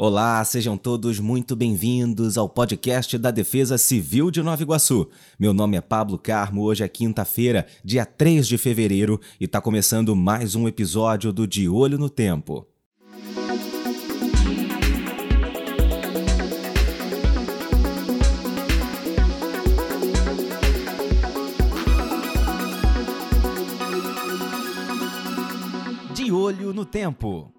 Olá, sejam todos muito bem-vindos ao podcast da Defesa Civil de Nova Iguaçu. Meu nome é Pablo Carmo, hoje é quinta-feira, dia 3 de fevereiro, e está começando mais um episódio do De Olho no Tempo. De Olho no Tempo.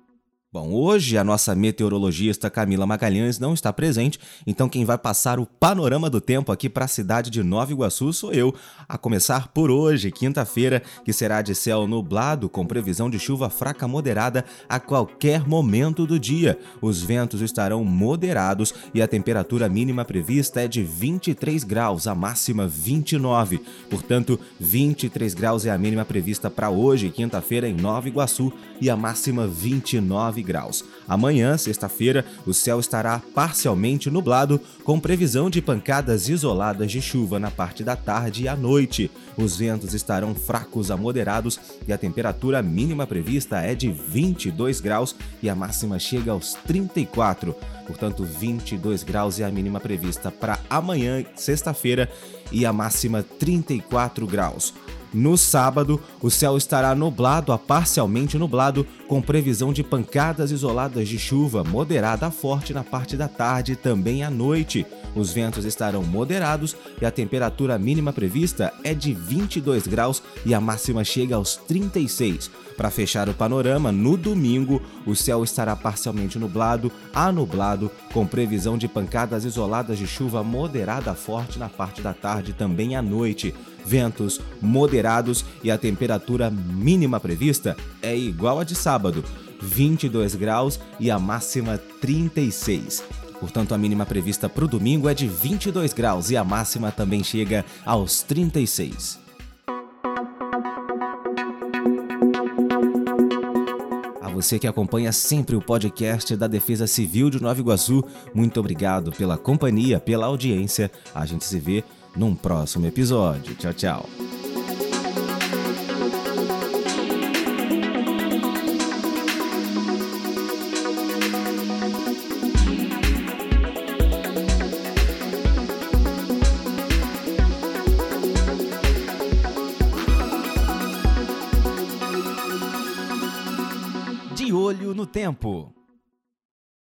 Bom, hoje a nossa meteorologista Camila Magalhães não está presente, então quem vai passar o panorama do tempo aqui para a cidade de Nova Iguaçu sou eu, a começar por hoje, quinta-feira, que será de céu nublado com previsão de chuva fraca moderada a qualquer momento do dia. Os ventos estarão moderados e a temperatura mínima prevista é de 23 graus, a máxima 29. Portanto, 23 graus é a mínima prevista para hoje, quinta-feira, em Nova Iguaçu, e a máxima 29 graus. Amanhã, sexta-feira, o céu estará parcialmente nublado, com previsão de pancadas isoladas de chuva na parte da tarde e à noite. Os ventos estarão fracos a moderados e a temperatura mínima prevista é de 22 graus e a máxima chega aos 34. Portanto, 22 graus é a mínima prevista para amanhã, sexta-feira, e a máxima 34 graus. No sábado, o céu estará nublado a parcialmente nublado, com previsão de pancadas isoladas de chuva moderada a forte na parte da tarde e também à noite. Os ventos estarão moderados e a temperatura mínima prevista é de 22 graus e a máxima chega aos 36. Para fechar o panorama, no domingo, o céu estará parcialmente nublado a nublado, com previsão de pancadas isoladas de chuva moderada forte na parte da tarde também à noite ventos moderados e a temperatura mínima prevista é igual a de sábado, 22 graus e a máxima 36. Portanto, a mínima prevista para o domingo é de 22 graus e a máxima também chega aos 36. Você que acompanha sempre o podcast da Defesa Civil de Nova Iguaçu, muito obrigado pela companhia, pela audiência. A gente se vê num próximo episódio. Tchau, tchau. Olho no tempo.